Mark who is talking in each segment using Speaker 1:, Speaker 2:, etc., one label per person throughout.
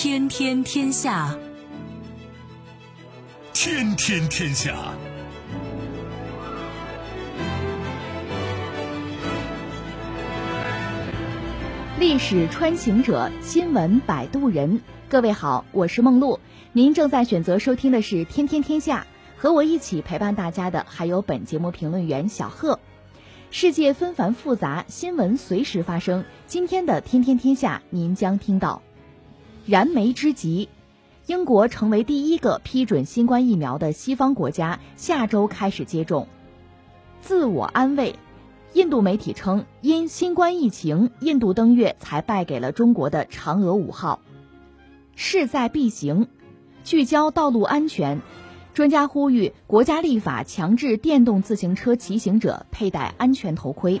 Speaker 1: 天天天下，
Speaker 2: 天天天下。
Speaker 3: 历史穿行者，新闻摆渡人。各位好，我是梦露。您正在选择收听的是《天天天下》，和我一起陪伴大家的还有本节目评论员小贺。世界纷繁复杂，新闻随时发生。今天的《天天天下》，您将听到：燃眉之急，英国成为第一个批准新冠疫苗的西方国家，下周开始接种；自我安慰。印度媒体称，因新冠疫情，印度登月才败给了中国的嫦娥五号。势在必行，聚焦道路安全。专家呼吁国家立法强制电动自行车骑行者佩戴安全头盔。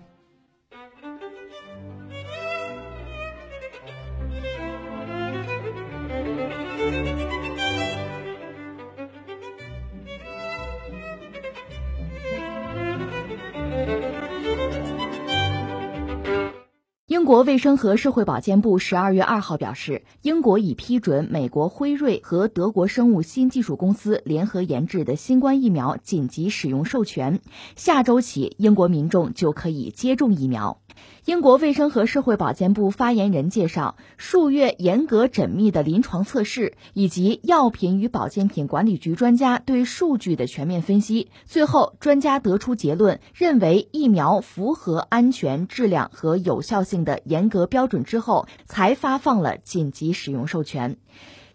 Speaker 3: 国卫生和社会保健部十二月二号表示，英国已批准美国辉瑞和德国生物新技术公司联合研制的新冠疫苗紧急使用授权，下周起，英国民众就可以接种疫苗。英国卫生和社会保健部发言人介绍，数月严格缜密的临床测试以及药品与保健品管理局专家对数据的全面分析，最后专家得出结论，认为疫苗符合安全、质量和有效性的严格标准之后，才发放了紧急使用授权。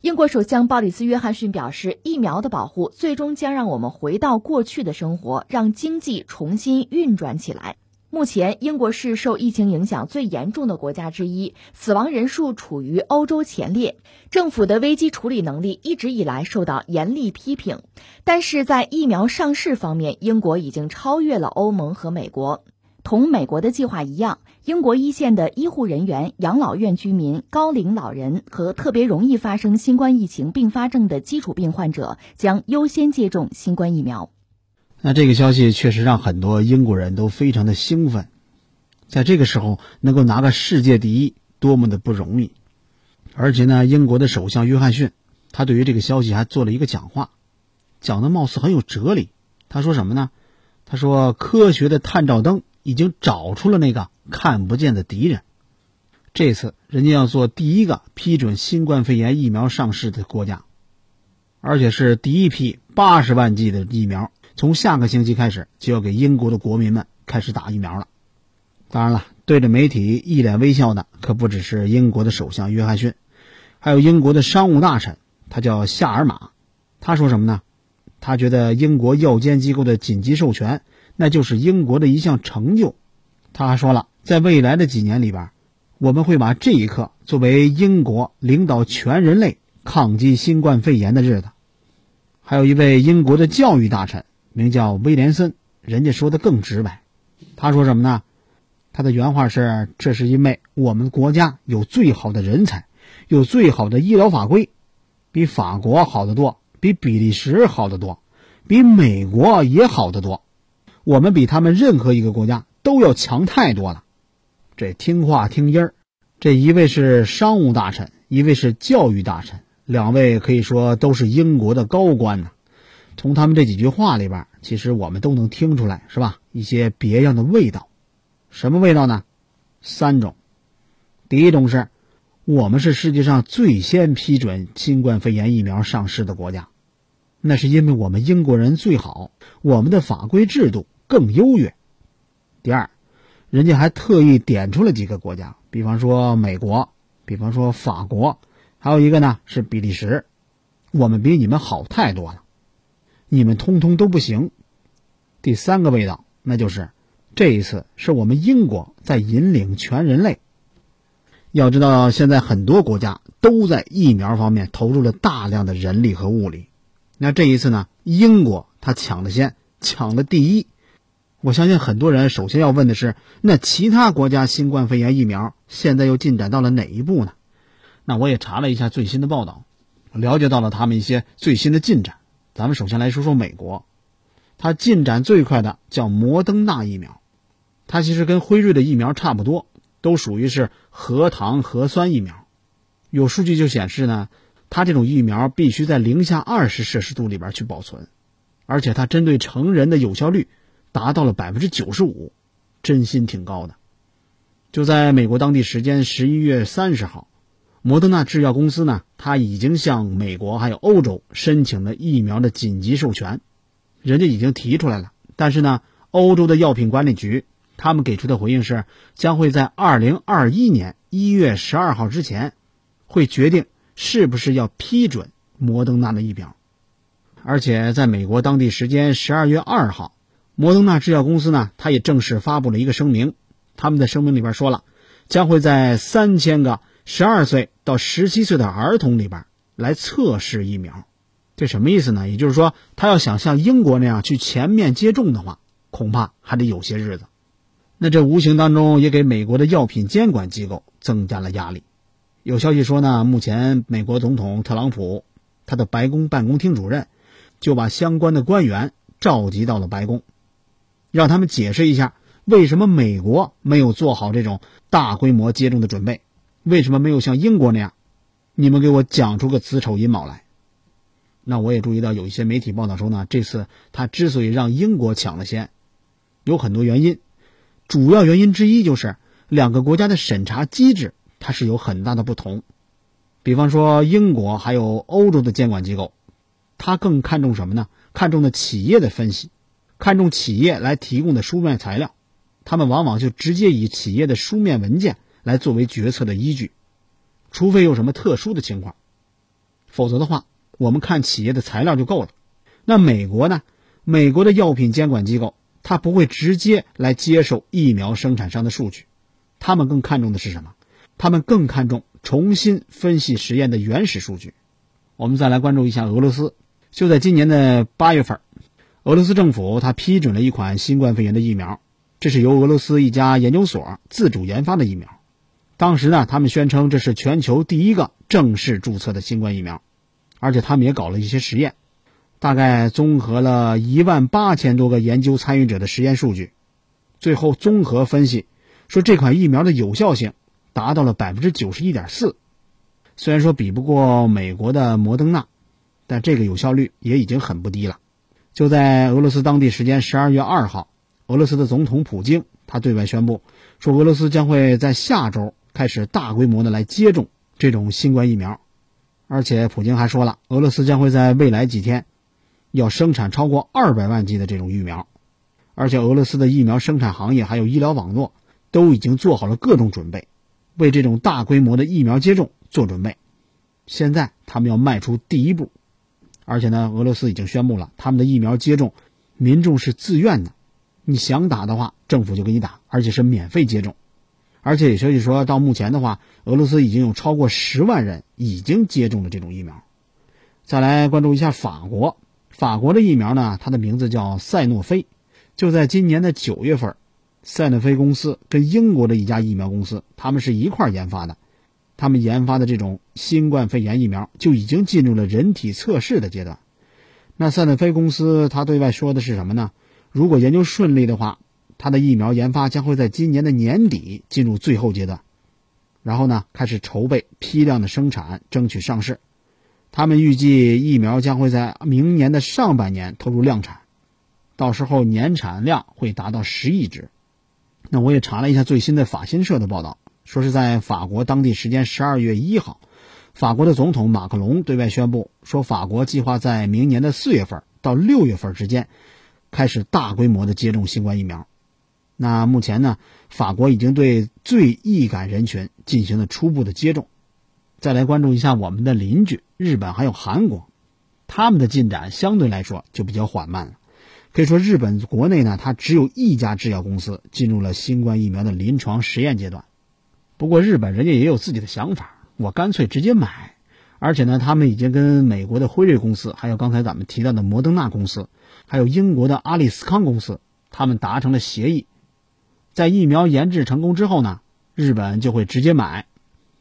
Speaker 3: 英国首相鲍里斯·约翰逊表示，疫苗的保护最终将让我们回到过去的生活，让经济重新运转起来。目前，英国是受疫情影响最严重的国家之一，死亡人数处于欧洲前列。政府的危机处理能力一直以来受到严厉批评，但是在疫苗上市方面，英国已经超越了欧盟和美国。同美国的计划一样，英国一线的医护人员、养老院居民、高龄老人和特别容易发生新冠疫情并发症的基础病患者将优先接种新冠疫苗。
Speaker 4: 那这个消息确实让很多英国人都非常的兴奋，在这个时候能够拿个世界第一，多么的不容易！而且呢，英国的首相约翰逊，他对于这个消息还做了一个讲话，讲的貌似很有哲理。他说什么呢？他说：“科学的探照灯已经找出了那个看不见的敌人。这次人家要做第一个批准新冠肺炎疫苗上市的国家，而且是第一批八十万剂的疫苗。”从下个星期开始，就要给英国的国民们开始打疫苗了。当然了，对着媒体一脸微笑的可不只是英国的首相约翰逊，还有英国的商务大臣，他叫夏尔马。他说什么呢？他觉得英国药监机构的紧急授权，那就是英国的一项成就。他还说了，在未来的几年里边，我们会把这一刻作为英国领导全人类抗击新冠肺炎的日子。还有一位英国的教育大臣。名叫威廉森，人家说的更直白。他说什么呢？他的原话是：“这是因为我们国家有最好的人才，有最好的医疗法规，比法国好得多，比比利时好得多，比美国也好得多。我们比他们任何一个国家都要强太多了。”这听话听音儿，这一位是商务大臣，一位是教育大臣，两位可以说都是英国的高官呢。从他们这几句话里边，其实我们都能听出来，是吧？一些别样的味道，什么味道呢？三种。第一种是，我们是世界上最先批准新冠肺炎疫苗上市的国家，那是因为我们英国人最好，我们的法规制度更优越。第二，人家还特意点出了几个国家，比方说美国，比方说法国，还有一个呢是比利时，我们比你们好太多了。你们通通都不行。第三个味道，那就是这一次是我们英国在引领全人类。要知道，现在很多国家都在疫苗方面投入了大量的人力和物力。那这一次呢，英国他抢了先，抢了第一。我相信很多人首先要问的是：那其他国家新冠肺炎疫苗现在又进展到了哪一步呢？那我也查了一下最新的报道，了解到了他们一些最新的进展。咱们首先来说说美国，它进展最快的叫摩登纳疫苗，它其实跟辉瑞的疫苗差不多，都属于是核糖核酸疫苗。有数据就显示呢，它这种疫苗必须在零下二十摄氏度里边去保存，而且它针对成人的有效率。达到了百分之九十五，真心挺高的。就在美国当地时间十一月三十号，摩登纳制药公司呢，他已经向美国还有欧洲申请了疫苗的紧急授权，人家已经提出来了。但是呢，欧洲的药品管理局他们给出的回应是，将会在二零二一年一月十二号之前，会决定是不是要批准摩登纳的疫苗。而且在美国当地时间十二月二号。摩登纳制药公司呢，它也正式发布了一个声明。他们的声明里边说了，将会在三千个十二岁到十七岁的儿童里边来测试疫苗。这什么意思呢？也就是说，他要想像英国那样去全面接种的话，恐怕还得有些日子。那这无形当中也给美国的药品监管机构增加了压力。有消息说呢，目前美国总统特朗普他的白宫办公厅主任就把相关的官员召集到了白宫。让他们解释一下，为什么美国没有做好这种大规模接种的准备？为什么没有像英国那样？你们给我讲出个子丑寅卯来。那我也注意到有一些媒体报道说呢，这次他之所以让英国抢了先，有很多原因，主要原因之一就是两个国家的审查机制它是有很大的不同。比方说，英国还有欧洲的监管机构，他更看重什么呢？看重的企业的分析。看重企业来提供的书面材料，他们往往就直接以企业的书面文件来作为决策的依据，除非有什么特殊的情况，否则的话，我们看企业的材料就够了。那美国呢？美国的药品监管机构，它不会直接来接受疫苗生产商的数据，他们更看重的是什么？他们更看重重新分析实验的原始数据。我们再来关注一下俄罗斯，就在今年的八月份。俄罗斯政府他批准了一款新冠肺炎的疫苗，这是由俄罗斯一家研究所自主研发的疫苗。当时呢，他们宣称这是全球第一个正式注册的新冠疫苗，而且他们也搞了一些实验，大概综合了一万八千多个研究参与者的实验数据，最后综合分析说这款疫苗的有效性达到了百分之九十一点四。虽然说比不过美国的摩登纳，但这个有效率也已经很不低了。就在俄罗斯当地时间十二月二号，俄罗斯的总统普京他对外宣布说，俄罗斯将会在下周开始大规模的来接种这种新冠疫苗，而且普京还说了，俄罗斯将会在未来几天要生产超过二百万剂的这种疫苗，而且俄罗斯的疫苗生产行业还有医疗网络都已经做好了各种准备，为这种大规模的疫苗接种做准备。现在他们要迈出第一步。而且呢，俄罗斯已经宣布了，他们的疫苗接种，民众是自愿的，你想打的话，政府就给你打，而且是免费接种。而且有消息说到目前的话，俄罗斯已经有超过十万人已经接种了这种疫苗。再来关注一下法国，法国的疫苗呢，它的名字叫赛诺菲，就在今年的九月份，赛诺菲公司跟英国的一家疫苗公司，他们是一块研发的。他们研发的这种新冠肺炎疫苗就已经进入了人体测试的阶段。那赛诺菲公司他对外说的是什么呢？如果研究顺利的话，他的疫苗研发将会在今年的年底进入最后阶段，然后呢开始筹备批量的生产，争取上市。他们预计疫苗将会在明年的上半年投入量产，到时候年产量会达到十亿只。那我也查了一下最新的法新社的报道。说是在法国当地时间十二月一号，法国的总统马克龙对外宣布说，法国计划在明年的四月份到六月份之间，开始大规模的接种新冠疫苗。那目前呢，法国已经对最易感人群进行了初步的接种。再来关注一下我们的邻居日本还有韩国，他们的进展相对来说就比较缓慢了。可以说，日本国内呢，它只有一家制药公司进入了新冠疫苗的临床实验阶段。不过日本人家也有自己的想法，我干脆直接买，而且呢，他们已经跟美国的辉瑞公司，还有刚才咱们提到的摩登纳公司，还有英国的阿利斯康公司，他们达成了协议，在疫苗研制成功之后呢，日本就会直接买，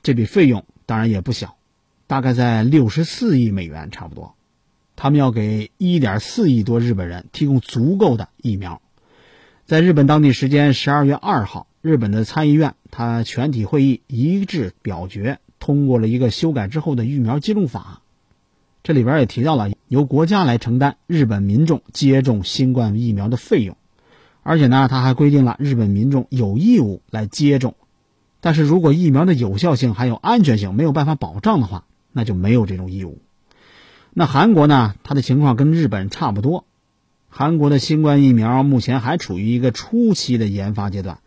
Speaker 4: 这笔费用当然也不小，大概在六十四亿美元差不多。他们要给一点四亿多日本人提供足够的疫苗。在日本当地时间十二月二号，日本的参议院他全体会议一致表决通过了一个修改之后的疫苗接种法。这里边也提到了由国家来承担日本民众接种新冠疫苗的费用，而且呢，他还规定了日本民众有义务来接种。但是如果疫苗的有效性还有安全性没有办法保障的话，那就没有这种义务。那韩国呢？它的情况跟日本差不多。韩国的新冠疫苗目前还处于一个初期的研发阶段，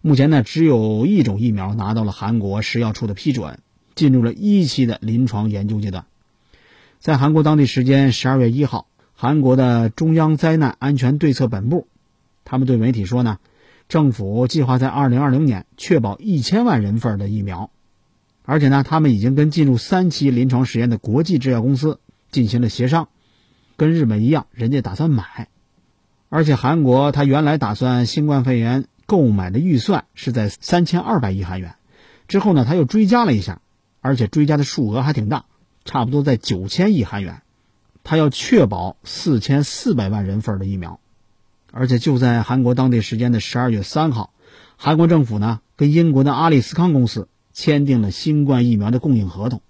Speaker 4: 目前呢，只有一种疫苗拿到了韩国食药处的批准，进入了一期的临床研究阶段。在韩国当地时间十二月一号，韩国的中央灾难安全对策本部，他们对媒体说呢，政府计划在二零二零年确保一千万人份的疫苗，而且呢，他们已经跟进入三期临床实验的国际制药公司进行了协商，跟日本一样，人家打算买，而且韩国他原来打算新冠肺炎购买的预算是在三千二百亿韩元，之后呢，他又追加了一下，而且追加的数额还挺大。差不多在九千亿韩元，他要确保四千四百万人份的疫苗，而且就在韩国当地时间的十二月三号，韩国政府呢跟英国的阿利斯康公司签订了新冠疫苗的供应合同。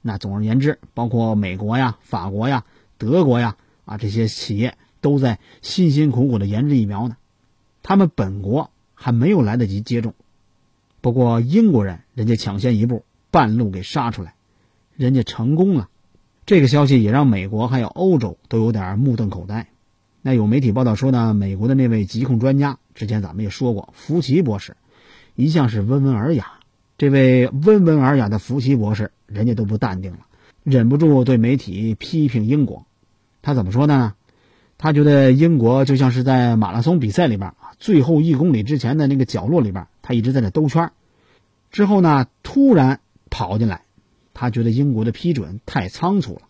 Speaker 4: 那总而言之，包括美国呀、法国呀、德国呀啊这些企业都在辛辛苦苦的研制疫苗呢，他们本国还没有来得及接种，不过英国人人家抢先一步，半路给杀出来。人家成功了，这个消息也让美国还有欧洲都有点目瞪口呆。那有媒体报道说呢，美国的那位疾控专家，之前咱们也说过，福奇博士，一向是温文尔雅。这位温文尔雅的福奇博士，人家都不淡定了，忍不住对媒体批评英国。他怎么说呢？他觉得英国就像是在马拉松比赛里边啊，最后一公里之前的那个角落里边，他一直在那兜圈，之后呢，突然跑进来。他觉得英国的批准太仓促了，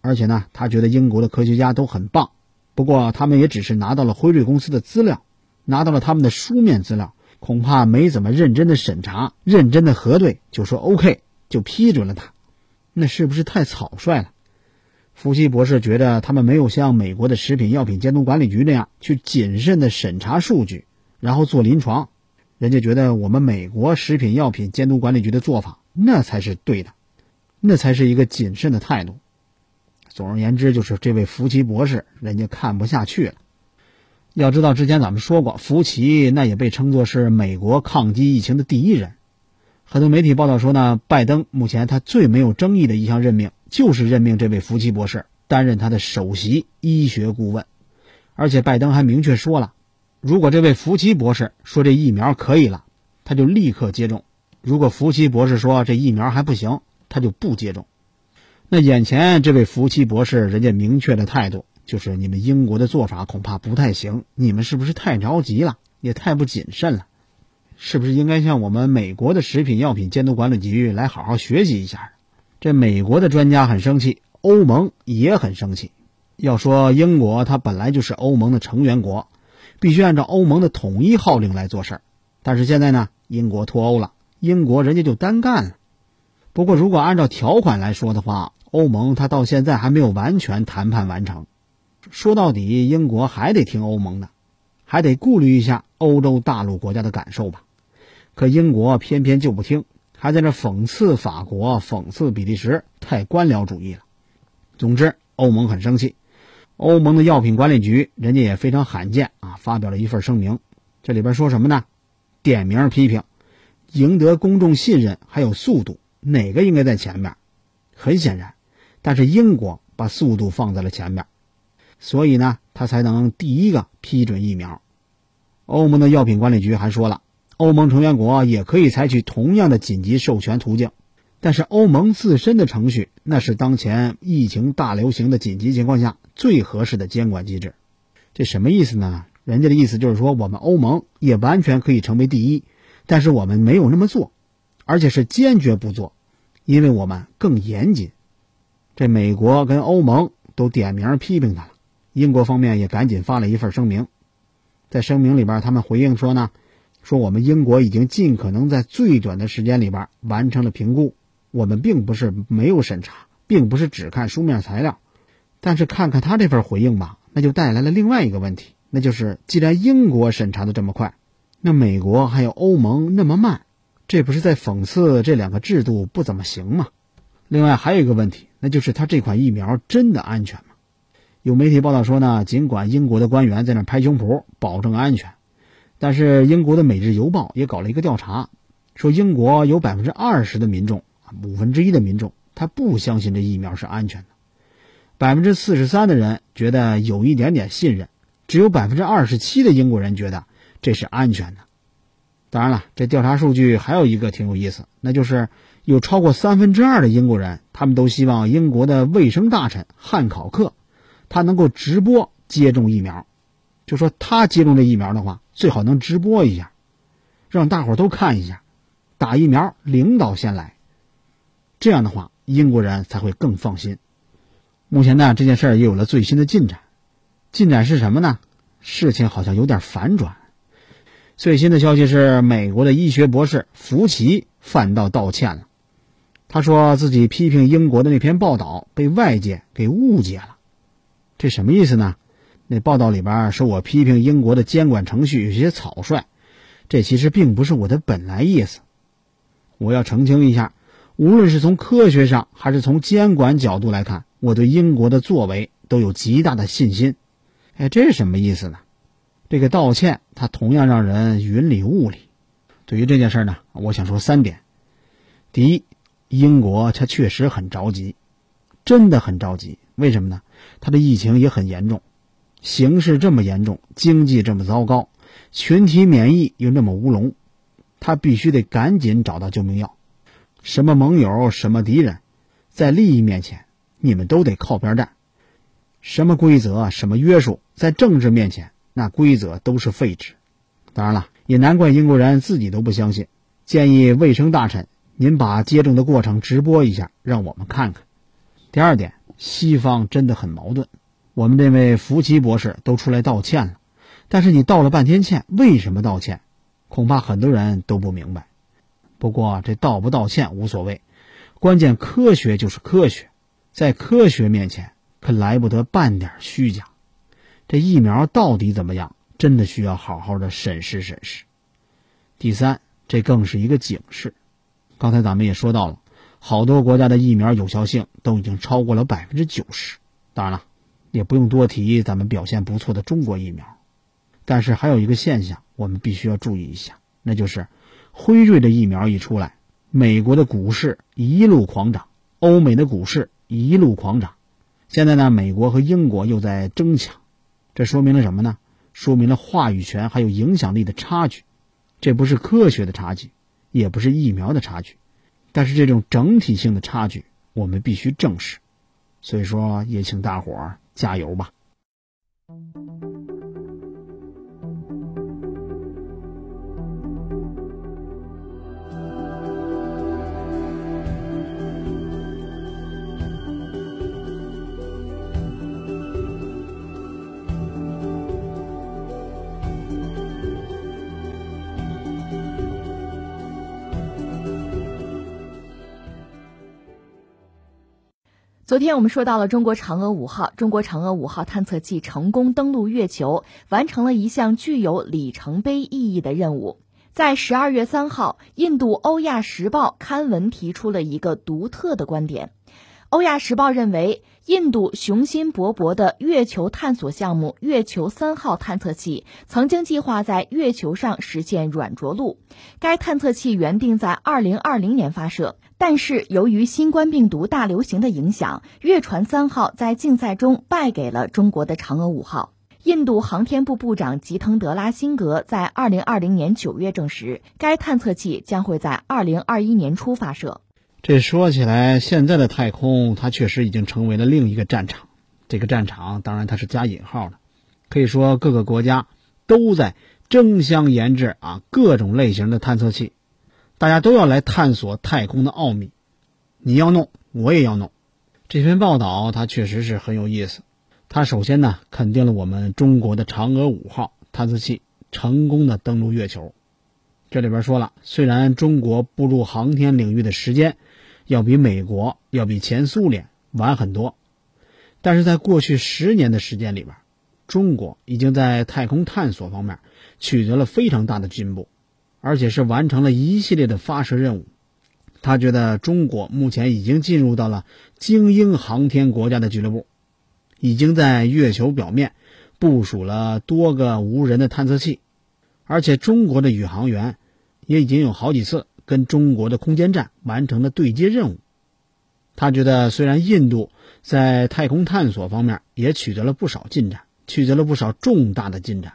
Speaker 4: 而且呢，他觉得英国的科学家都很棒，不过他们也只是拿到了辉瑞公司的资料，拿到了他们的书面资料，恐怕没怎么认真的审查、认真的核对，就说 OK 就批准了他，那是不是太草率了？福西博士觉得他们没有像美国的食品药品监督管理局那样去谨慎的审查数据，然后做临床，人家觉得我们美国食品药品监督管理局的做法那才是对的。那才是一个谨慎的态度。总而言之，就是这位福奇博士，人家看不下去了。要知道，之前咱们说过，福奇那也被称作是美国抗击疫情的第一人。很多媒体报道说呢，拜登目前他最没有争议的一项任命，就是任命这位福奇博士担任他的首席医学顾问。而且，拜登还明确说了，如果这位福奇博士说这疫苗可以了，他就立刻接种；如果福奇博士说这疫苗还不行，他就不接种。那眼前这位福奇博士，人家明确的态度就是：你们英国的做法恐怕不太行，你们是不是太着急了，也太不谨慎了？是不是应该向我们美国的食品药品监督管理局来好好学习一下？这美国的专家很生气，欧盟也很生气。要说英国，它本来就是欧盟的成员国，必须按照欧盟的统一号令来做事儿。但是现在呢，英国脱欧了，英国人家就单干了。不过，如果按照条款来说的话，欧盟它到现在还没有完全谈判完成。说到底，英国还得听欧盟的，还得顾虑一下欧洲大陆国家的感受吧。可英国偏偏就不听，还在那讽刺法国、讽刺比利时，太官僚主义了。总之，欧盟很生气。欧盟的药品管理局人家也非常罕见啊，发表了一份声明。这里边说什么呢？点名批评，赢得公众信任还有速度。哪个应该在前面？很显然，但是英国把速度放在了前面，所以呢，他才能第一个批准疫苗。欧盟的药品管理局还说了，欧盟成员国也可以采取同样的紧急授权途径，但是欧盟自身的程序那是当前疫情大流行的紧急情况下最合适的监管机制。这什么意思呢？人家的意思就是说，我们欧盟也完全可以成为第一，但是我们没有那么做，而且是坚决不做。因为我们更严谨，这美国跟欧盟都点名批评他了，英国方面也赶紧发了一份声明。在声明里边，他们回应说呢，说我们英国已经尽可能在最短的时间里边完成了评估，我们并不是没有审查，并不是只看书面材料。但是看看他这份回应吧，那就带来了另外一个问题，那就是既然英国审查的这么快，那美国还有欧盟那么慢，这不是在讽刺这两个制度不怎么行吗？另外还有一个问题，那就是他这款疫苗真的安全吗？有媒体报道说呢，尽管英国的官员在那拍胸脯保证安全，但是英国的《每日邮报》也搞了一个调查，说英国有百分之二十的民众，五分之一的民众，他不相信这疫苗是安全的，百分之四十三的人觉得有一点点信任，只有百分之二十七的英国人觉得这是安全的。当然了，这调查数据还有一个挺有意思，那就是有超过三分之二的英国人，他们都希望英国的卫生大臣汉考克。他能够直播接种疫苗，就说他接种这疫苗的话，最好能直播一下，让大伙都看一下，打疫苗领导先来，这样的话英国人才会更放心。目前呢，这件事儿也有了最新的进展，进展是什么呢？事情好像有点反转。最新的消息是，美国的医学博士福奇反倒道歉了，他说自己批评英国的那篇报道被外界给误解了。这什么意思呢？那报道里边说我批评英国的监管程序有些草率，这其实并不是我的本来意思。我要澄清一下，无论是从科学上还是从监管角度来看，我对英国的作为都有极大的信心。哎，这是什么意思呢？这个道歉，它同样让人云里雾里。对于这件事呢，我想说三点：第一，英国它确实很着急，真的很着急。为什么呢？他的疫情也很严重，形势这么严重，经济这么糟糕，群体免疫又那么乌龙，他必须得赶紧找到救命药。什么盟友，什么敌人，在利益面前，你们都得靠边站。什么规则，什么约束，在政治面前，那规则都是废纸。当然了，也难怪英国人自己都不相信。建议卫生大臣，您把接种的过程直播一下，让我们看看。第二点。西方真的很矛盾，我们这位福奇博士都出来道歉了，但是你道了半天歉，为什么道歉？恐怕很多人都不明白。不过这道不道歉无所谓，关键科学就是科学，在科学面前可来不得半点虚假。这疫苗到底怎么样？真的需要好好的审视审视。第三，这更是一个警示。刚才咱们也说到了。好多国家的疫苗有效性都已经超过了百分之九十，当然了，也不用多提咱们表现不错的中国疫苗。但是还有一个现象，我们必须要注意一下，那就是辉瑞的疫苗一出来，美国的股市一路狂涨，欧美的股市一路狂涨。现在呢，美国和英国又在争抢，这说明了什么呢？说明了话语权还有影响力的差距。这不是科学的差距，也不是疫苗的差距。但是这种整体性的差距，我们必须正视，所以说也请大伙儿加油吧。
Speaker 3: 昨天我们说到了中国嫦娥五号，中国嫦娥五号探测器成功登陆月球，完成了一项具有里程碑意义的任务。在十二月三号，印度《欧亚时报》刊文提出了一个独特的观点。《欧亚时报》认为，印度雄心勃勃的月球探索项目“月球三号”探测器曾经计划在月球上实现软着陆，该探测器原定在二零二零年发射。但是由于新冠病毒大流行的影响，月船三号在竞赛中败给了中国的嫦娥五号。印度航天部部长吉腾德拉辛格在二零二零年九月证实，该探测器将会在二零二一年初发射。
Speaker 4: 这说起来，现在的太空它确实已经成为了另一个战场。这个战场当然它是加引号的，可以说各个国家都在争相研制啊各种类型的探测器。大家都要来探索太空的奥秘，你要弄，我也要弄。这篇报道它确实是很有意思。它首先呢肯定了我们中国的嫦娥五号探测器成功的登陆月球。这里边说了，虽然中国步入航天领域的时间要比美国、要比前苏联晚很多，但是在过去十年的时间里边，中国已经在太空探索方面取得了非常大的进步，而且是完成了一系列的发射任务。他觉得中国目前已经进入到了精英航天国家的俱乐部，已经在月球表面部署了多个无人的探测器。而且中国的宇航员也已经有好几次跟中国的空间站完成了对接任务。他觉得，虽然印度在太空探索方面也取得了不少进展，取得了不少重大的进展，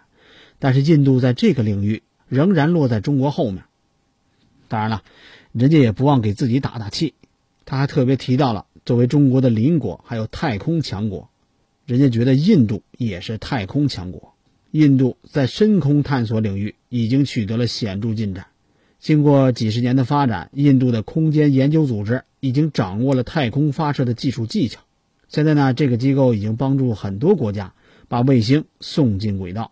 Speaker 4: 但是印度在这个领域仍然落在中国后面。当然了，人家也不忘给自己打打气。他还特别提到了，作为中国的邻国，还有太空强国，人家觉得印度也是太空强国。印度在深空探索领域已经取得了显著进展。经过几十年的发展，印度的空间研究组织已经掌握了太空发射的技术技巧。现在呢，这个机构已经帮助很多国家把卫星送进轨道。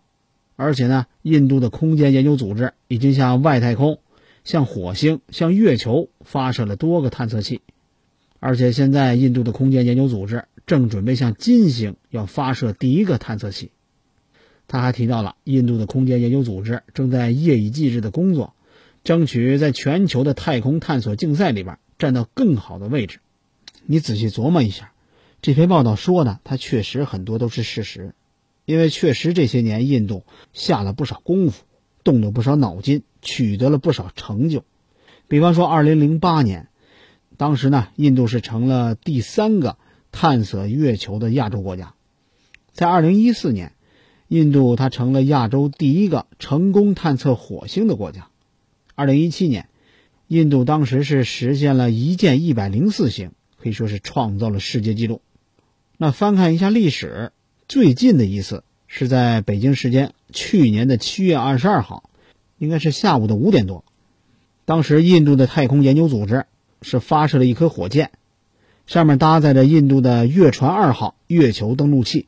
Speaker 4: 而且呢，印度的空间研究组织已经向外太空、向火星、向月球发射了多个探测器。而且现在，印度的空间研究组织正准备向金星要发射第一个探测器。他还提到了印度的空间研究组织正在夜以继日的工作，争取在全球的太空探索竞赛里边占到更好的位置。你仔细琢磨一下，这篇报道说的，它确实很多都是事实，因为确实这些年印度下了不少功夫，动了不少脑筋，取得了不少成就。比方说，2008年，当时呢，印度是成了第三个探索月球的亚洲国家，在2014年。印度，它成了亚洲第一个成功探测火星的国家。二零一七年，印度当时是实现了一箭一百零四星，可以说是创造了世界纪录。那翻看一下历史，最近的一次是在北京时间去年的七月二十二号，应该是下午的五点多。当时，印度的太空研究组织是发射了一颗火箭，上面搭载着印度的月船二号月球登陆器。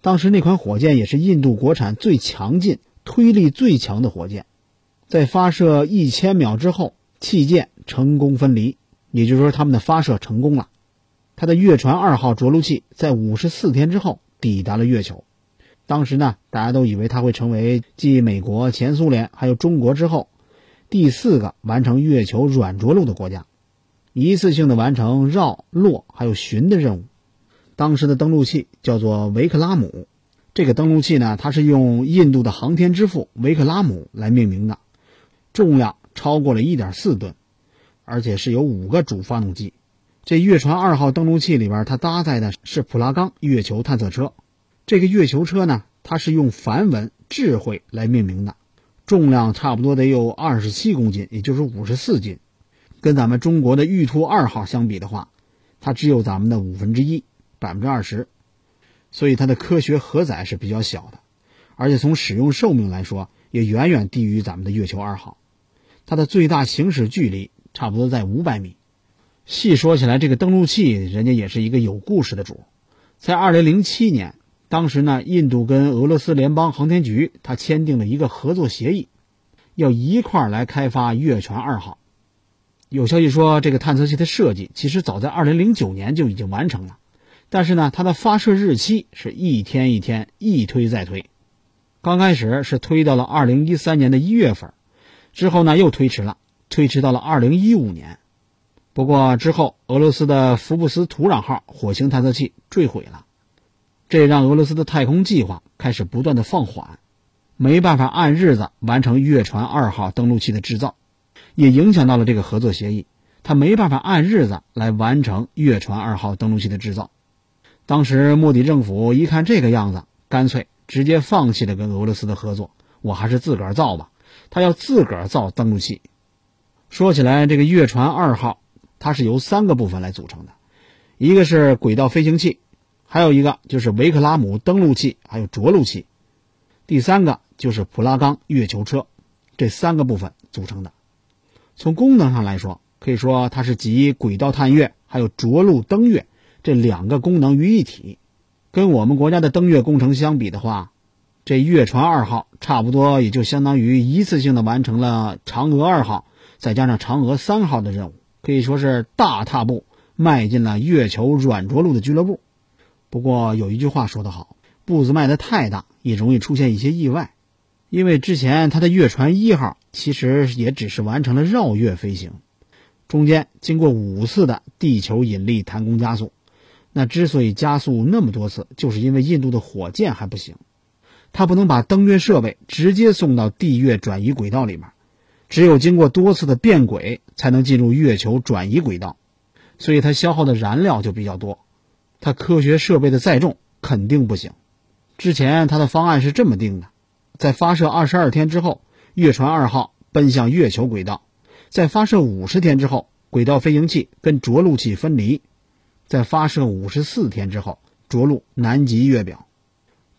Speaker 4: 当时那款火箭也是印度国产最强劲、推力最强的火箭，在发射一千秒之后，器件成功分离，也就是说他们的发射成功了。它的月船二号着陆器在五十四天之后抵达了月球。当时呢，大家都以为它会成为继美国、前苏联还有中国之后第四个完成月球软着陆的国家，一次性的完成绕、落还有巡的任务。当时的登陆器叫做维克拉姆，这个登陆器呢，它是用印度的航天之父维克拉姆来命名的，重量超过了一点四吨，而且是有五个主发动机。这月船二号登陆器里边，它搭载的是普拉冈月球探测车。这个月球车呢，它是用梵文“智慧”来命名的，重量差不多得有二十七公斤，也就是五十四斤，跟咱们中国的玉兔二号相比的话，它只有咱们的五分之一。百分之二十，所以它的科学荷载是比较小的，而且从使用寿命来说，也远远低于咱们的月球二号。它的最大行驶距离差不多在五百米。细说起来，这个登陆器人家也是一个有故事的主。在二零零七年，当时呢，印度跟俄罗斯联邦航天局它签订了一个合作协议，要一块儿来开发月船二号。有消息说，这个探测器的设计其实早在二零零九年就已经完成了。但是呢，它的发射日期是一天一天一推再推，刚开始是推到了二零一三年的一月份，之后呢又推迟了，推迟到了二零一五年。不过之后，俄罗斯的福布斯土壤号火星探测器坠毁了，这让俄罗斯的太空计划开始不断的放缓，没办法按日子完成月船二号登陆器的制造，也影响到了这个合作协议，他没办法按日子来完成月船二号登陆器的制造。当时莫迪政府一看这个样子，干脆直接放弃了跟俄罗斯的合作，我还是自个儿造吧。他要自个儿造登陆器。说起来，这个月船二号它是由三个部分来组成的，一个是轨道飞行器，还有一个就是维克拉姆登陆器，还有着陆器，第三个就是普拉冈月球车，这三个部分组成的。从功能上来说，可以说它是集轨道探月还有着陆登月。这两个功能于一体，跟我们国家的登月工程相比的话，这月船二号差不多也就相当于一次性的完成了嫦娥二号再加上嫦娥三号的任务，可以说是大踏步迈进了月球软着陆的俱乐部。不过有一句话说得好，步子迈得太大也容易出现一些意外，因为之前他的月船一号其实也只是完成了绕月飞行，中间经过五次的地球引力弹弓加速。那之所以加速那么多次，就是因为印度的火箭还不行，它不能把登月设备直接送到地月转移轨道里面，只有经过多次的变轨，才能进入月球转移轨道，所以它消耗的燃料就比较多，它科学设备的载重肯定不行。之前它的方案是这么定的：在发射二十二天之后，月船二号奔向月球轨道；在发射五十天之后，轨道飞行器跟着陆器分离。在发射五十四天之后，着陆南极月表。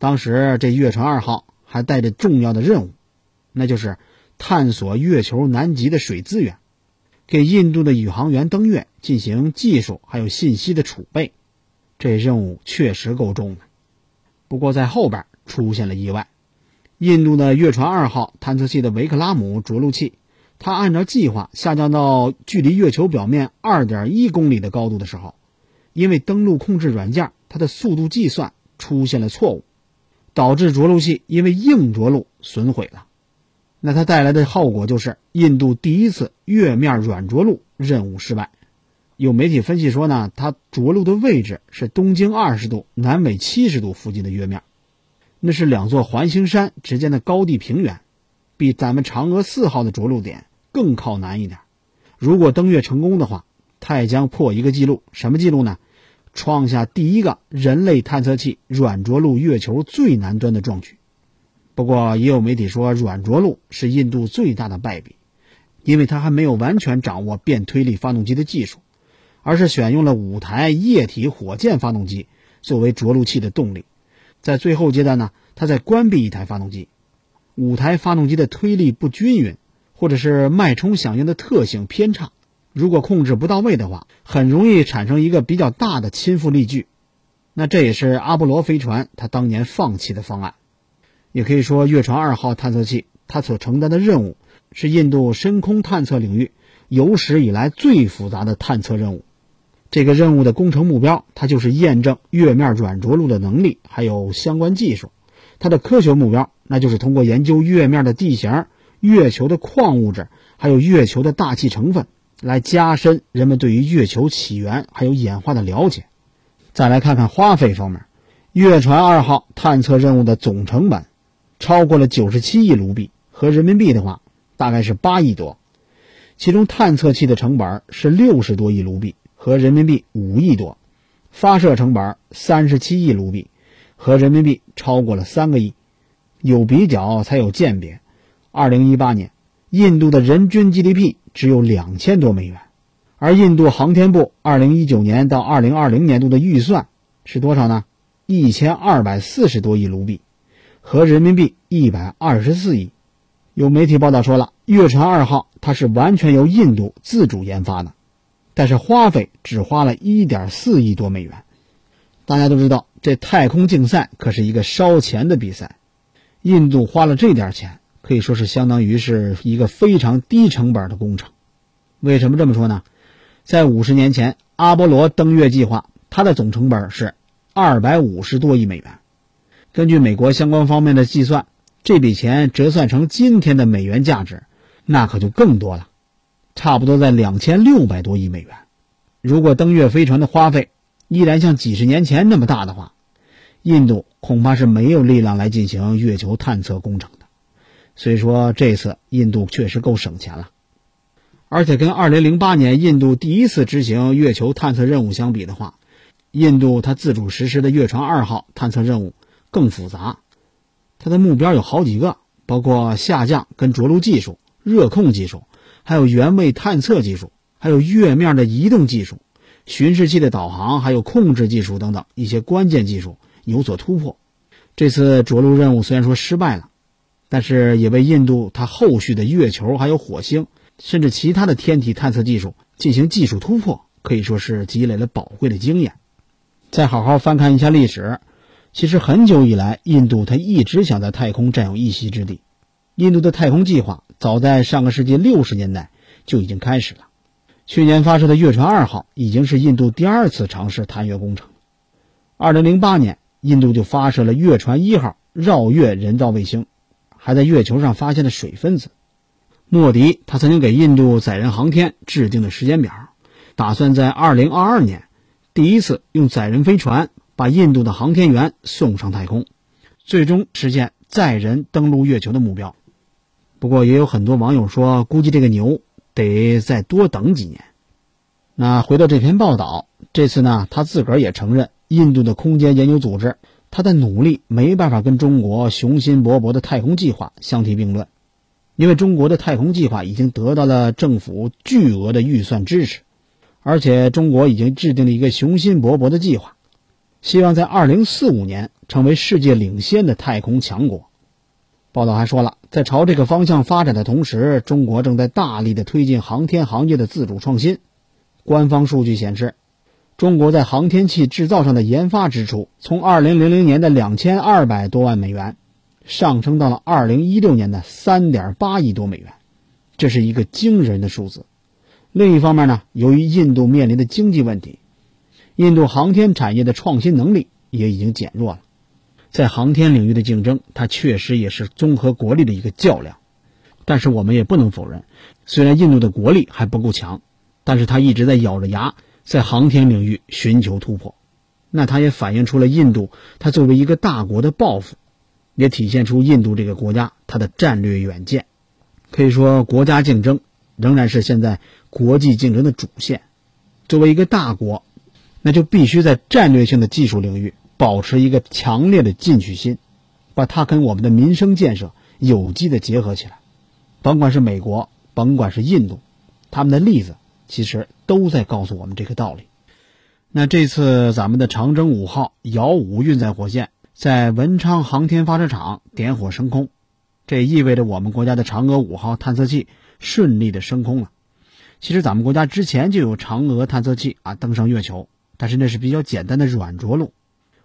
Speaker 4: 当时这月船二号还带着重要的任务，那就是探索月球南极的水资源，给印度的宇航员登月进行技术还有信息的储备。这任务确实够重的。不过在后边出现了意外，印度的月船二号探测器的维克拉姆着陆器，它按照计划下降到距离月球表面二点一公里的高度的时候。因为登陆控制软件它的速度计算出现了错误，导致着陆器因为硬着陆损毁了。那它带来的后果就是印度第一次月面软着陆任务失败。有媒体分析说呢，它着陆的位置是东经二十度、南纬七十度附近的月面，那是两座环形山之间的高地平原，比咱们嫦娥四号的着陆点更靠南一点。如果登月成功的话，它也将破一个记录，什么记录呢？创下第一个人类探测器软着陆月球最南端的壮举。不过，也有媒体说，软着陆是印度最大的败笔，因为它还没有完全掌握变推力发动机的技术，而是选用了五台液体火箭发动机作为着陆器的动力。在最后阶段呢，它再关闭一台发动机，五台发动机的推力不均匀，或者是脉冲响应的特性偏差。如果控制不到位的话，很容易产生一个比较大的倾覆力矩。那这也是阿波罗飞船它当年放弃的方案。也可以说，月船二号探测器它所承担的任务是印度深空探测领域有史以来最复杂的探测任务。这个任务的工程目标，它就是验证月面软着陆的能力，还有相关技术。它的科学目标，那就是通过研究月面的地形、月球的矿物质，还有月球的大气成分。来加深人们对于月球起源还有演化的了解。再来看看花费方面，月船二号探测任务的总成本超过了九十七亿卢比，合人民币的话大概是八亿多。其中探测器的成本是六十多亿卢比，合人民币五亿多；发射成本三十七亿卢比，合人民币超过了三个亿。有比较才有鉴别。二零一八年，印度的人均 GDP。只有两千多美元，而印度航天部二零一九年到二零二零年度的预算是多少呢？一千二百四十多亿卢比，合人民币一百二十四亿。有媒体报道说了，月船二号它是完全由印度自主研发的，但是花费只花了一点四亿多美元。大家都知道，这太空竞赛可是一个烧钱的比赛，印度花了这点钱。可以说是相当于是一个非常低成本的工程。为什么这么说呢？在五十年前，阿波罗登月计划它的总成本是二百五十多亿美元。根据美国相关方面的计算，这笔钱折算成今天的美元价值，那可就更多了，差不多在两千六百多亿美元。如果登月飞船的花费依然像几十年前那么大的话，印度恐怕是没有力量来进行月球探测工程。所以说，这次印度确实够省钱了，而且跟2008年印度第一次执行月球探测任务相比的话，印度它自主实施的月船二号探测任务更复杂，它的目标有好几个，包括下降跟着陆技术、热控技术，还有原位探测技术，还有月面的移动技术、巡视器的导航，还有控制技术等等一些关键技术有所突破。这次着陆任务虽然说失败了。但是也为印度它后续的月球、还有火星，甚至其他的天体探测技术进行技术突破，可以说是积累了宝贵的经验。再好好翻看一下历史，其实很久以来，印度它一直想在太空占有一席之地。印度的太空计划早在上个世纪六十年代就已经开始了。去年发射的月船二号已经是印度第二次尝试探月工程。二零零八年，印度就发射了月船一号绕月人造卫星，还在月球上发现了水分子。莫迪他曾经给印度载人航天制定了时间表，打算在二零二二年第一次用载人飞船。把印度的航天员送上太空，最终实现载人登陆月球的目标。不过，也有很多网友说，估计这个牛得再多等几年。那回到这篇报道，这次呢，他自个儿也承认，印度的空间研究组织他的努力没办法跟中国雄心勃勃的太空计划相提并论，因为中国的太空计划已经得到了政府巨额的预算支持，而且中国已经制定了一个雄心勃勃的计划。希望在二零四五年成为世界领先的太空强国。报道还说了，在朝这个方向发展的同时，中国正在大力的推进航天行业的自主创新。官方数据显示，中国在航天器制造上的研发支出从二零零零年的两千二百多万美元，上升到了二零一六年的三点八亿多美元，这是一个惊人的数字。另一方面呢，由于印度面临的经济问题。印度航天产业的创新能力也已经减弱了，在航天领域的竞争，它确实也是综合国力的一个较量。但是我们也不能否认，虽然印度的国力还不够强，但是它一直在咬着牙在航天领域寻求突破。那它也反映出了印度它作为一个大国的抱负，也体现出印度这个国家它的战略远见。可以说，国家竞争仍然是现在国际竞争的主线。作为一个大国。那就必须在战略性的技术领域保持一个强烈的进取心，把它跟我们的民生建设有机的结合起来。甭管是美国，甭管是印度，他们的例子其实都在告诉我们这个道理。那这次咱们的长征五号遥五运载火箭在文昌航天发射场点火升空，这意味着我们国家的嫦娥五号探测器顺利的升空了。其实咱们国家之前就有嫦娥探测器啊登上月球。但是那是比较简单的软着陆，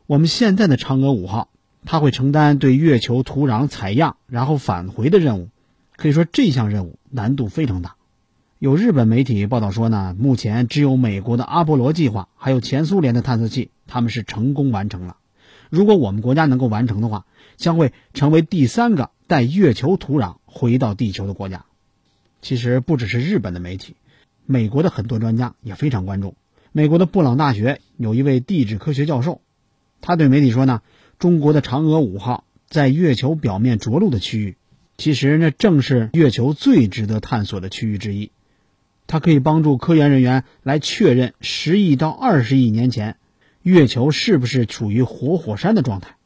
Speaker 4: 我们现在的嫦娥五号，它会承担对月球土壤采样然后返回的任务，可以说这项任务难度非常大。有日本媒体报道说呢，目前只有美国的阿波罗计划，还有前苏联的探测器，他们是成功完成了。如果我们国家能够完成的话，将会成为第三个带月球土壤回到地球的国家。其实不只是日本的媒体，美国的很多专家也非常关注。美国的布朗大学有一位地质科学教授，他对媒体说呢：“中国的嫦娥五号在月球表面着陆的区域，其实那正是月球最值得探索的区域之一。它可以帮助科研人员来确认十亿到二十亿年前月球是不是处于活火山的状态。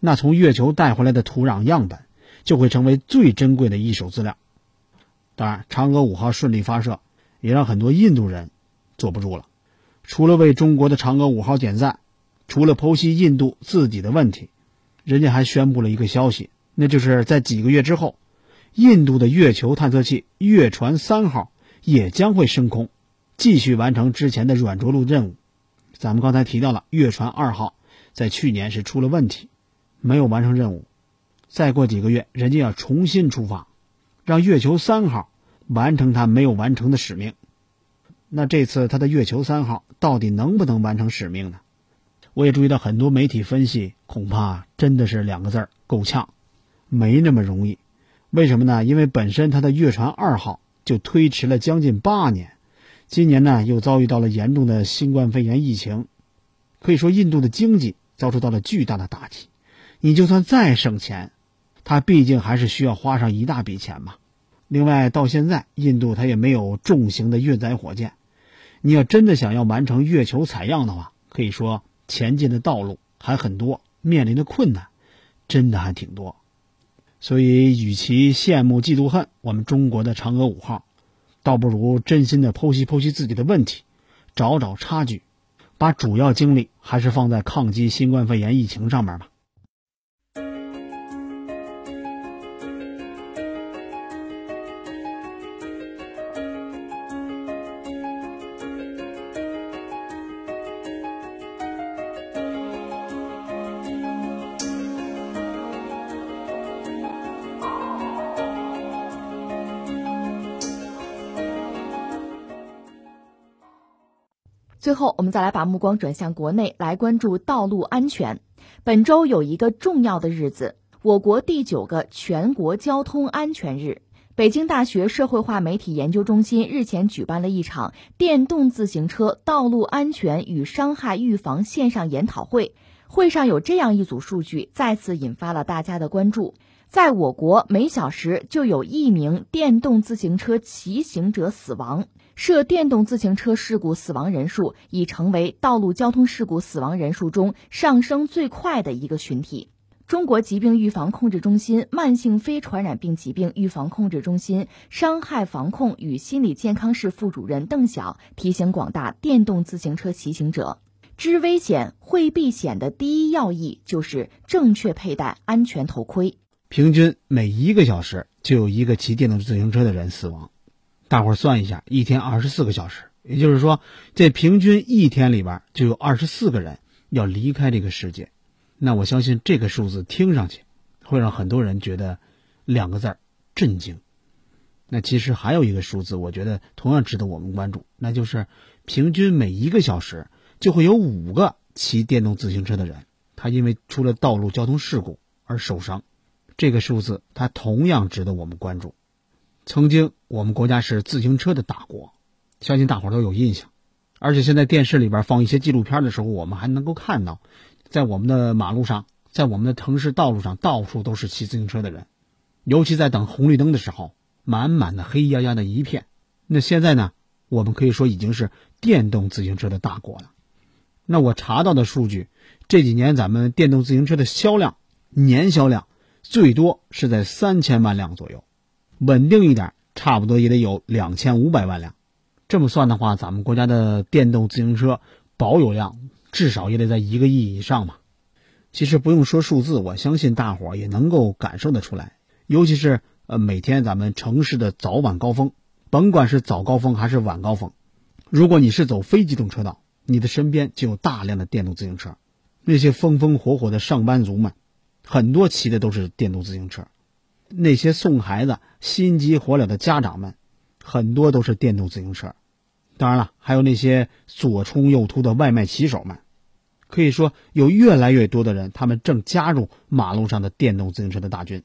Speaker 4: 那从月球带回来的土壤样本就会成为最珍贵的一手资料。当然，嫦娥五号顺利发射，也让很多印度人坐不住了。”除了为中国的嫦娥五号点赞，除了剖析印度自己的问题，人家还宣布了一个消息，那就是在几个月之后，印度的月球探测器月船三号也将会升空，继续完成之前的软着陆任务。咱们刚才提到了月船二号在去年是出了问题，没有完成任务，再过几个月，人家要重新出发，让月球三号完成它没有完成的使命。那这次他的月球三号到底能不能完成使命呢？我也注意到很多媒体分析，恐怕真的是两个字儿够呛，没那么容易。为什么呢？因为本身他的月船二号就推迟了将近八年，今年呢又遭遇到了严重的新冠肺炎疫情，可以说印度的经济遭受到了巨大的打击。你就算再省钱，他毕竟还是需要花上一大笔钱嘛。另外，到现在印度它也没有重型的运载火箭。你要真的想要完成月球采样的话，可以说前进的道路还很多，面临的困难真的还挺多。所以，与其羡慕嫉妒恨我们中国的嫦娥五号，倒不如真心的剖析剖析自己的问题，找找差距，把主要精力还是放在抗击新冠肺炎疫情上面吧。
Speaker 3: 最后，我们再来把目光转向国内，来关注道路安全。本周有一个重要的日子，我国第九个全国交通安全日。北京大学社会化媒体研究中心日前举办了一场电动自行车道路安全与伤害预防线上研讨会。会上有这样一组数据，再次引发了大家的关注。在我国，每小时就有一名电动自行车骑行者死亡，涉电动自行车事故死亡人数已成为道路交通事故死亡人数中上升最快的一个群体。中国疾病预防控制中心慢性非传染病疾病预防控制中心伤害防控与心理健康室副主任邓晓提醒广大电动自行车骑行者，知危险、会避险的第一要义就是正确佩戴安全头盔。
Speaker 4: 平均每一个小时就有一个骑电动自行车的人死亡，大伙儿算一下，一天二十四个小时，也就是说，这平均一天里边就有二十四个人要离开这个世界。那我相信这个数字听上去会让很多人觉得两个字儿震惊。那其实还有一个数字，我觉得同样值得我们关注，那就是平均每一个小时就会有五个骑电动自行车的人，他因为出了道路交通事故而受伤。这个数字它同样值得我们关注。曾经我们国家是自行车的大国，相信大伙儿都有印象。而且现在电视里边放一些纪录片的时候，我们还能够看到。在我们的马路上，在我们的城市道路上，到处都是骑自行车的人，尤其在等红绿灯的时候，满满的黑压压的一片。那现在呢，我们可以说已经是电动自行车的大国了。那我查到的数据，这几年咱们电动自行车的销量年销量最多是在三千万辆左右，稳定一点，差不多也得有两千五百万辆。这么算的话，咱们国家的电动自行车保有量。至少也得在一个亿以上嘛。其实不用说数字，我相信大伙儿也能够感受得出来。尤其是呃，每天咱们城市的早晚高峰，甭管是早高峰还是晚高峰，如果你是走非机动车道，你的身边就有大量的电动自行车。那些风风火火的上班族们，很多骑的都是电动自行车。那些送孩子心急火燎的家长们，很多都是电动自行车。当然了，还有那些左冲右突的外卖骑手们，可以说有越来越多的人，他们正加入马路上的电动自行车的大军。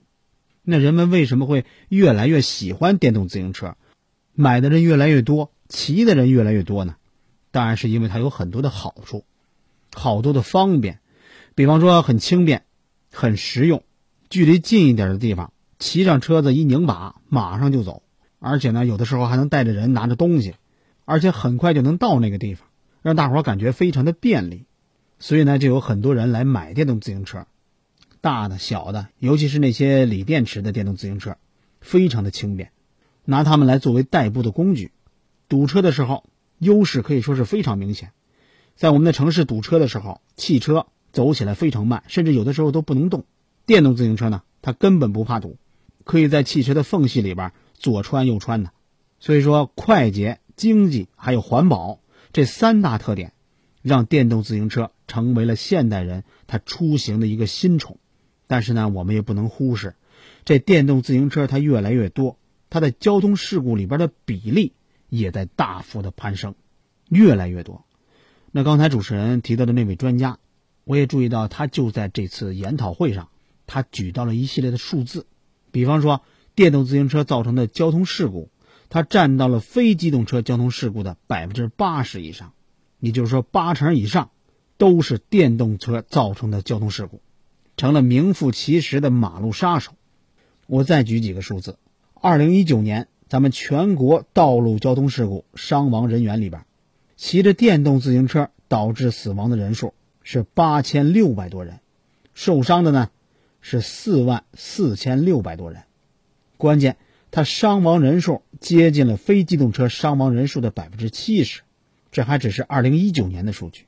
Speaker 4: 那人们为什么会越来越喜欢电动自行车，买的人越来越多，骑的人越来越多呢？当然是因为它有很多的好处，好多的方便。比方说很轻便、很实用，距离近一点的地方，骑上车子一拧把，马上就走。而且呢，有的时候还能带着人拿着东西。而且很快就能到那个地方，让大伙感觉非常的便利，所以呢，就有很多人来买电动自行车，大的、小的，尤其是那些锂电池的电动自行车，非常的轻便，拿它们来作为代步的工具。堵车的时候，优势可以说是非常明显。在我们的城市堵车的时候，汽车走起来非常慢，甚至有的时候都不能动。电动自行车呢，它根本不怕堵，可以在汽车的缝隙里边左穿右穿的，所以说快捷。经济还有环保这三大特点，让电动自行车成为了现代人他出行的一个新宠。但是呢，我们也不能忽视，这电动自行车它越来越多，它的交通事故里边的比例也在大幅的攀升，越来越多。那刚才主持人提到的那位专家，我也注意到他就在这次研讨会上，他举到了一系列的数字，比方说电动自行车造成的交通事故。它占到了非机动车交通事故的百分之八十以上，也就是说八成以上都是电动车造成的交通事故，成了名副其实的马路杀手。我再举几个数字：二零一九年，咱们全国道路交通事故伤亡人员里边，骑着电动自行车导致死亡的人数是八千六百多人，受伤的呢是四万四千六百多人。关键。它伤亡人数接近了非机动车伤亡人数的百分之七十，这还只是二零一九年的数据。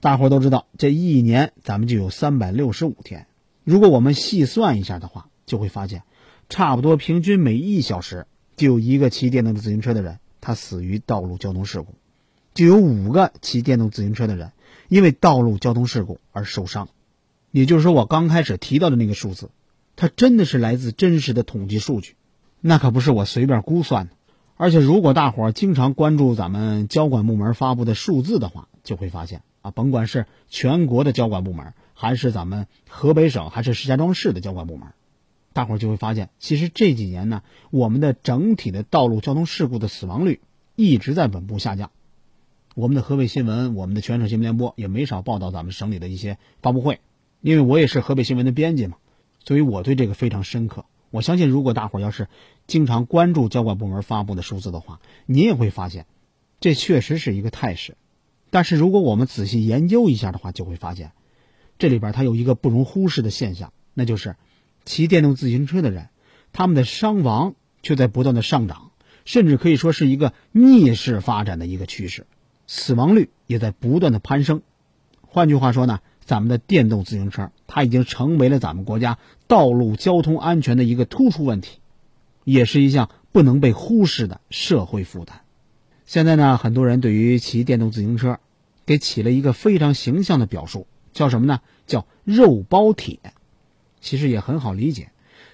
Speaker 4: 大伙都知道，这一年咱们就有三百六十五天，如果我们细算一下的话，就会发现，差不多平均每一小时就有一个骑电动自行车的人他死于道路交通事故，就有五个骑电动自行车的人因为道路交通事故而受伤。也就是说，我刚开始提到的那个数字，它真的是来自真实的统计数据。那可不是我随便估算的，而且，如果大伙儿经常关注咱们交管部门发布的数字的话，就会发现啊，甭管是全国的交管部门，还是咱们河北省，还是石家庄市的交管部门，大伙儿就会发现，其实这几年呢，我们的整体的道路交通事故的死亡率一直在稳步下降。我们的河北新闻，我们的全省新闻联播也没少报道咱们省里的一些发布会，因为我也是河北新闻的编辑嘛，所以我对这个非常深刻。我相信，如果大伙儿要是经常关注交管部门发布的数字的话，你也会发现，这确实是一个态势。但是，如果我们仔细研究一下的话，就会发现，这里边它有一个不容忽视的现象，那就是骑电动自行车的人，他们的伤亡却在不断的上涨，甚至可以说是一个逆势发展的一个趋势，死亡率也在不断的攀升。换句话说呢？咱们的电动自行车，它已经成为了咱们国家道路交通安全的一个突出问题，也是一项不能被忽视的社会负担。现在呢，很多人对于骑电动自行车，给起了一个非常形象的表述，叫什么呢？叫“肉包铁”。其实也很好理解，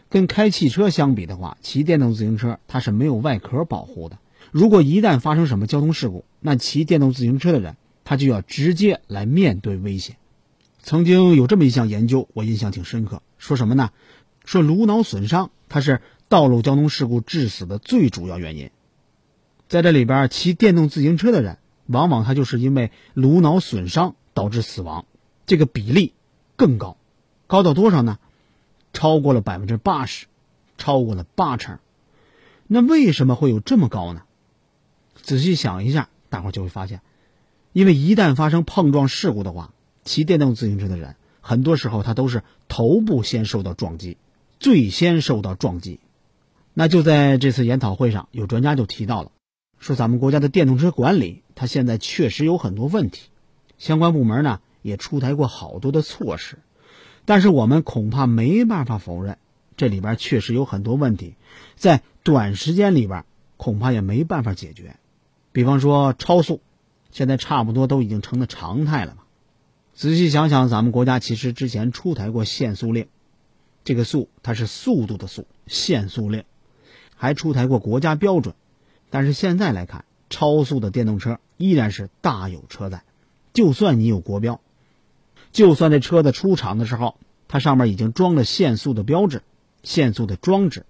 Speaker 4: 跟开汽车相比的话，骑电动自行车它是没有外壳保护的。如果一旦发生什么交通事故，那骑电动自行车的人，他就要直接来面对危险。曾经有这么一项研究，我印象挺深刻。说什么呢？说颅脑损伤，它是道路交通事故致死的最主要原因。在这里边，骑电动自行车的人，往往他就是因为颅脑损伤导致死亡，这个比例更高，高到多少呢？超过了百分之八十，超过了八成。那为什么会有这么高呢？仔细想一下，大伙就会发现，因为一旦发生碰撞事故的话。骑电动自行车的人，很多时候他都是头部先受到撞击，最先受到撞击。那就在这次研讨会上，有专家就提到了，说咱们国家的电动车管理，它现在确实有很多问题，相关部门呢也出台过好多的措施，但是我们恐怕没办法否认，这里边确实有很多问题，在短时间里边恐怕也没办法解决。比方说超速，现在差不多都已经成了常态了嘛。仔细想想，咱们国家其实之前出台过限速令，这个“速”它是速度的“速”，限速令，还出台过国家标准。但是现在来看，超速的电动车依然是大有车在。就算你有国标，就算这车子出厂的时候，它上面已经装了限速的标志、限速的装置，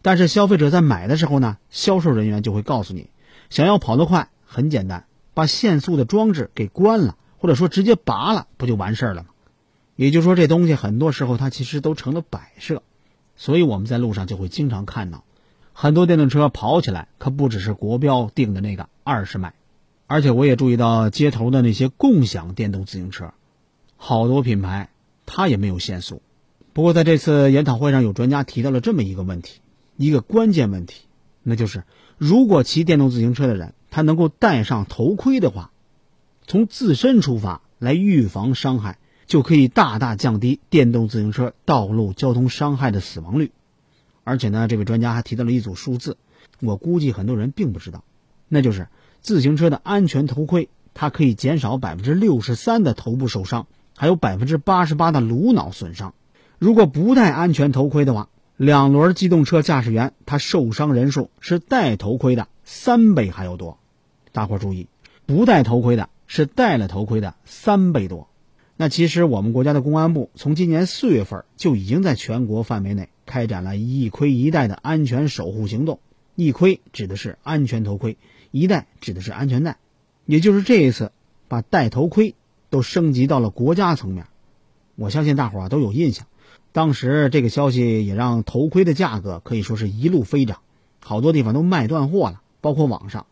Speaker 4: 但是消费者在买的时候呢，销售人员就会告诉你，想要跑得快，很简单，把限速的装置给关了。或者说直接拔了不就完事儿了吗？也就是说，这东西很多时候它其实都成了摆设，所以我们在路上就会经常看到，很多电动车跑起来可不只是国标定的那个二十迈，而且我也注意到街头的那些共享电动自行车，好多品牌它也没有限速。不过在这次研讨会上，有专家提到了这么一个问题，一个关键问题，那就是如果骑电动自行车的人他能够戴上头盔的话。从自身出发来预防伤害，就可以大大降低电动自行车道路交通伤害的死亡率。而且呢，这位专家还提到了一组数字，我估计很多人并不知道，那就是自行车的安全头盔，它可以减少百分之六十三的头部受伤，还有百分之八十八的颅脑损伤。如果不戴安全头盔的话，两轮机动车驾驶员他受伤人数是戴头盔的三倍还要多。大伙注意，不戴头盔的。是戴了头盔的三倍多。那其实我们国家的公安部从今年四月份就已经在全国范围内开展了一盔一戴的安全守护行动。一盔指的是安全头盔，一戴指的是安全带。也就是这一次把戴头盔都升级到了国家层面。我相信大伙儿都有印象，当时这个消息也让头盔的价格可以说是一路飞涨，好多地方都卖断货了，包括网上。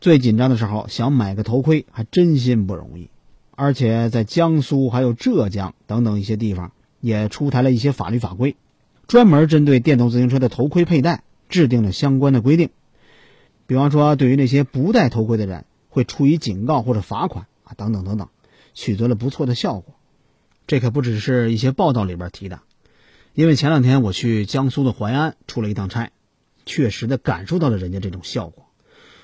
Speaker 4: 最紧张的时候，想买个头盔还真心不容易，而且在江苏还有浙江等等一些地方也出台了一些法律法规，专门针对电动自行车的头盔佩戴制定了相关的规定。比方说，对于那些不戴头盔的人，会处以警告或者罚款啊，等等等等，取得了不错的效果。这可不只是一些报道里边提的，因为前两天我去江苏的淮安出了一趟差，确实的感受到了人家这种效果。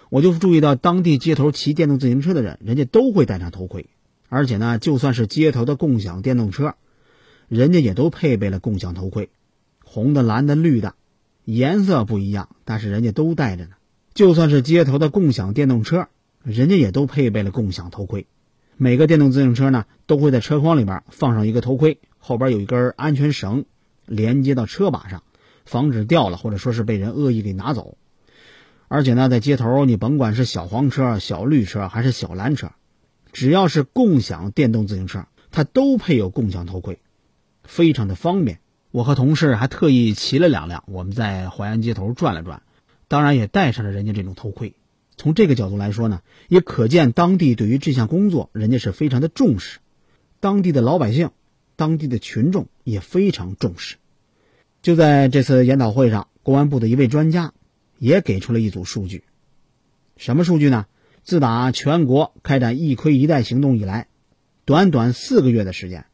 Speaker 4: 我就注意到，当地街头骑电动自行车的人，人家都会戴上头盔，而且呢，就算是街头的共享电动车，人家也都配备了共享头盔，红的、蓝的、绿的，颜色不一样，但是人家都戴着呢。就算是街头的共享电动车，人家也都配备了共享头盔。每个电动自行车呢，都会在车筐里边放上一个头盔，后边有一根安全绳连接到车把上，防止掉了或者说是被人恶意给拿走。而且呢，在街头，你甭管是小黄车、小绿车还是小蓝车，只要是共享电动自行车，它都配有共享头盔，非常的方便。我和同事还特意骑了两辆，我们在淮安街头转了转，当然也戴上了人家这种头盔。从这个角度来说呢，也可见当地对于这项工作人家是非常的重视，当地的老百姓、当地的群众也非常重视。就在这次研讨会上，公安部的一位专家。也给出了一组数据，什么数据呢？自打全国开展“一盔一带”行动以来，短短四个月的时间，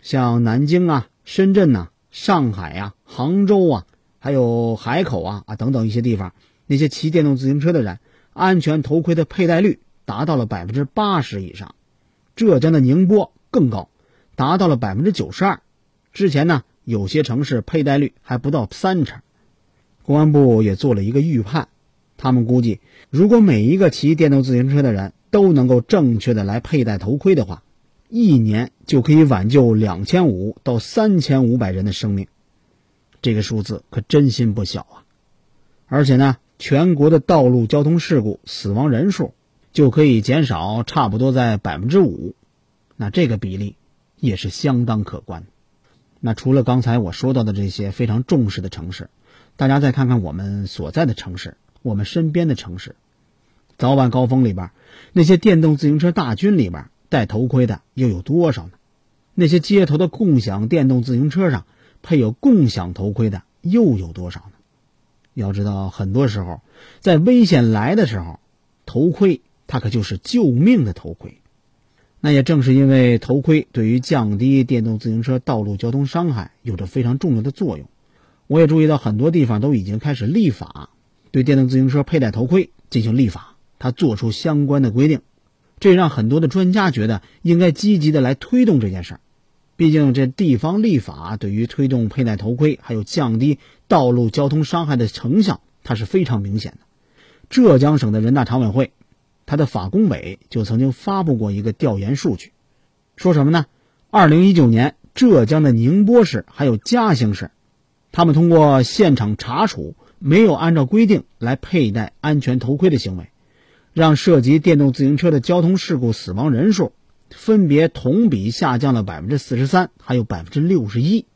Speaker 4: 像南京啊、深圳呐、上海呀、杭州啊，还有海口啊啊等等一些地方，那些骑电动自行车的人，安全头盔的佩戴率达到了百分之八十以上。浙江的宁波更高，达到了百分之九十二。之前呢，有些城市佩戴率还不到三成。公安部也做了一个预判，他们估计，如果每一个骑电动自行车的人都能够正确的来佩戴头盔的话，一年就可以挽救两千五到三千五百人的生命，这个数字可真心不小啊！而且呢，全国的道路交通事故死亡人数就可以减少差不多在百分之五，那这个比例也是相当可观。那除了刚才我说到的这些非常重视的城市。大家再看看我们所在的城市，我们身边的城市，早晚高峰里边，那些电动自行车大军里边戴头盔的又有多少呢？那些街头的共享电动自行车上配有共享头盔的又有多少呢？要知道，很多时候在危险来的时候，头盔它可就是救命的头盔。那也正是因为头盔对于降低电动自行车道路交通伤害有着非常重要的作用。我也注意到很多地方都已经开始立法，对电动自行车佩戴头盔进行立法，他做出相关的规定，这让很多的专家觉得应该积极的来推动这件事儿。毕竟这地方立法对于推动佩戴头盔还有降低道路交通伤害的成效，它是非常明显的。浙江省的人大常委会，它的法工委就曾经发布过一个调研数据，说什么呢？二零一九年，浙江的宁波市还有嘉兴市。他们通过现场查处没有按照规定来佩戴安全头盔的行为，让涉及电动自行车的交通事故死亡人数分别同比下降了百分之四十三，还有百分之六十一，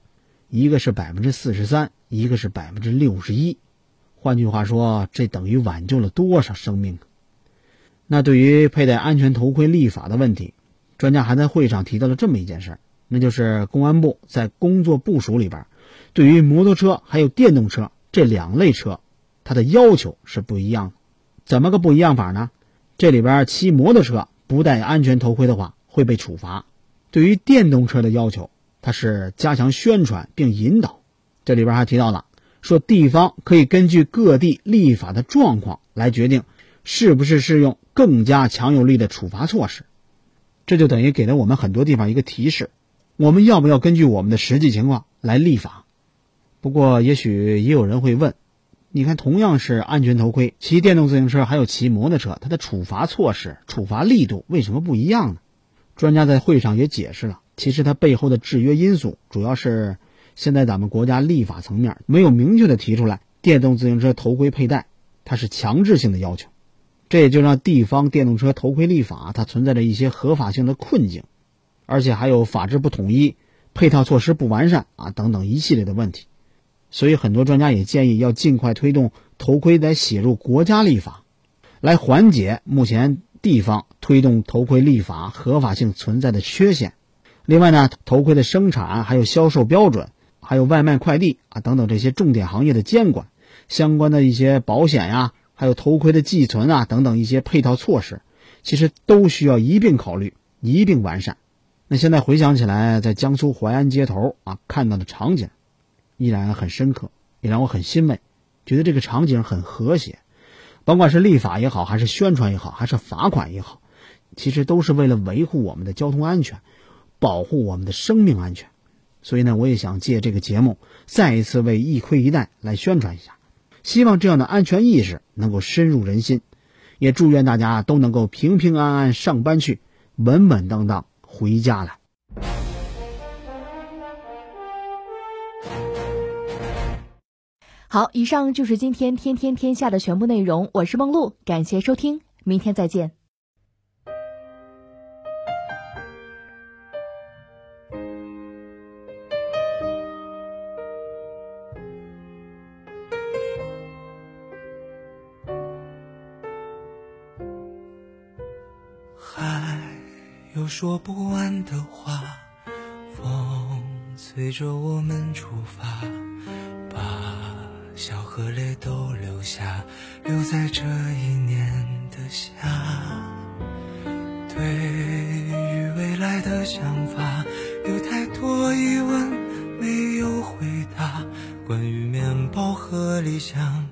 Speaker 4: 一个是百分之四十三，一个是百分之六十一。换句话说，这等于挽救了多少生命？那对于佩戴安全头盔立法的问题，专家还在会上提到了这么一件事，那就是公安部在工作部署里边。对于摩托车还有电动车这两类车，它的要求是不一样的。怎么个不一样法呢？这里边骑摩托车不戴安全头盔的话会被处罚。对于电动车的要求，它是加强宣传并引导。这里边还提到了，说地方可以根据各地立法的状况来决定是不是适用更加强有力的处罚措施。这就等于给了我们很多地方一个提示：我们要不要根据我们的实际情况来立法？不过，也许也有人会问：你看，同样是安全头盔，骑电动自行车还有骑摩托车，它的处罚措施、处罚力度为什么不一样呢？专家在会上也解释了，其实它背后的制约因素主要是现在咱们国家立法层面没有明确的提出来，电动自行车头盔佩戴它是强制性的要求，这也就让地方电动车头盔立法它存在着一些合法性的困境，而且还有法制不统一、配套措施不完善啊等等一系列的问题。所以，很多专家也建议要尽快推动头盔来写入国家立法，来缓解目前地方推动头盔立法合法性存在的缺陷。另外呢，头盔的生产、还有销售标准、还有外卖快递啊等等这些重点行业的监管，相关的一些保险呀，还有头盔的寄存啊等等一些配套措施，其实都需要一并考虑、一并完善。那现在回想起来，在江苏淮安街头啊看到的场景。依然很深刻，也让我很欣慰，觉得这个场景很和谐。甭管是立法也好，还是宣传也好，还是罚款也好，其实都是为了维护我们的交通安全，保护我们的生命安全。所以呢，我也想借这个节目，再一次为“一盔一带”来宣传一下。希望这样的安全意识能够深入人心，也祝愿大家都能够平平安安上班去，稳稳当当回家来。
Speaker 3: 好，以上就是今天天天天下的全部内容。我是梦露，感谢收听，明天再见。
Speaker 1: 还有说不完的话，风随着我们出发。笑和泪都留下，留在这一年的夏。对于未来的想法，有太多疑问没有回答。关于面包和理想，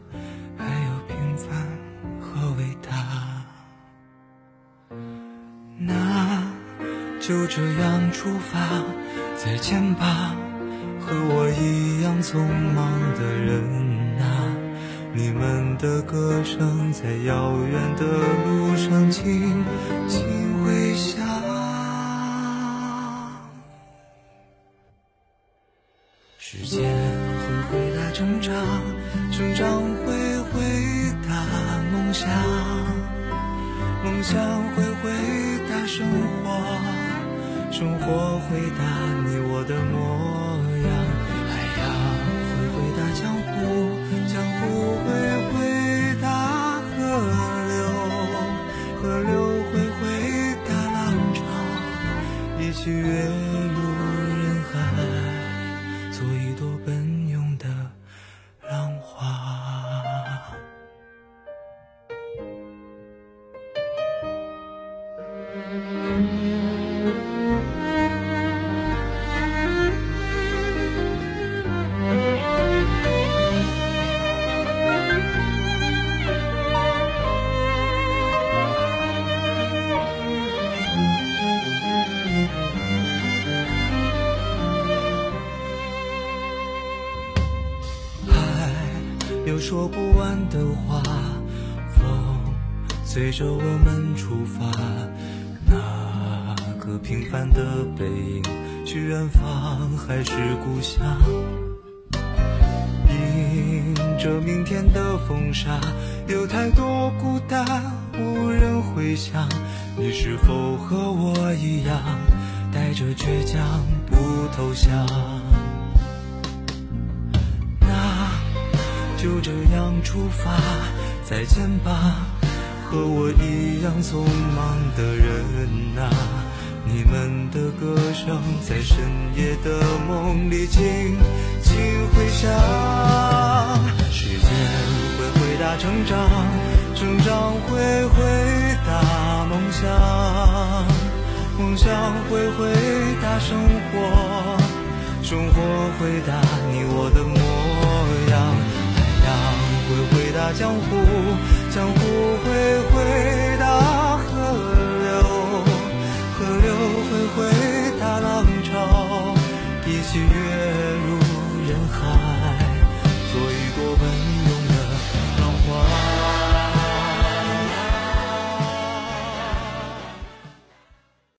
Speaker 1: 说不完的话，风随着我们出发，那个平凡的背影，去远方还是故乡？迎着明天的风沙，有太多孤单无人回响。你是否和我一样，带着倔强不投降？就这样出发，再见吧，和我一样匆忙的人啊！你们的歌声在深夜的梦里轻轻回响。时间会回答成长，成长会回答梦想，梦想会回答生活，生活回答你我的模样。会回答江湖江湖会回答。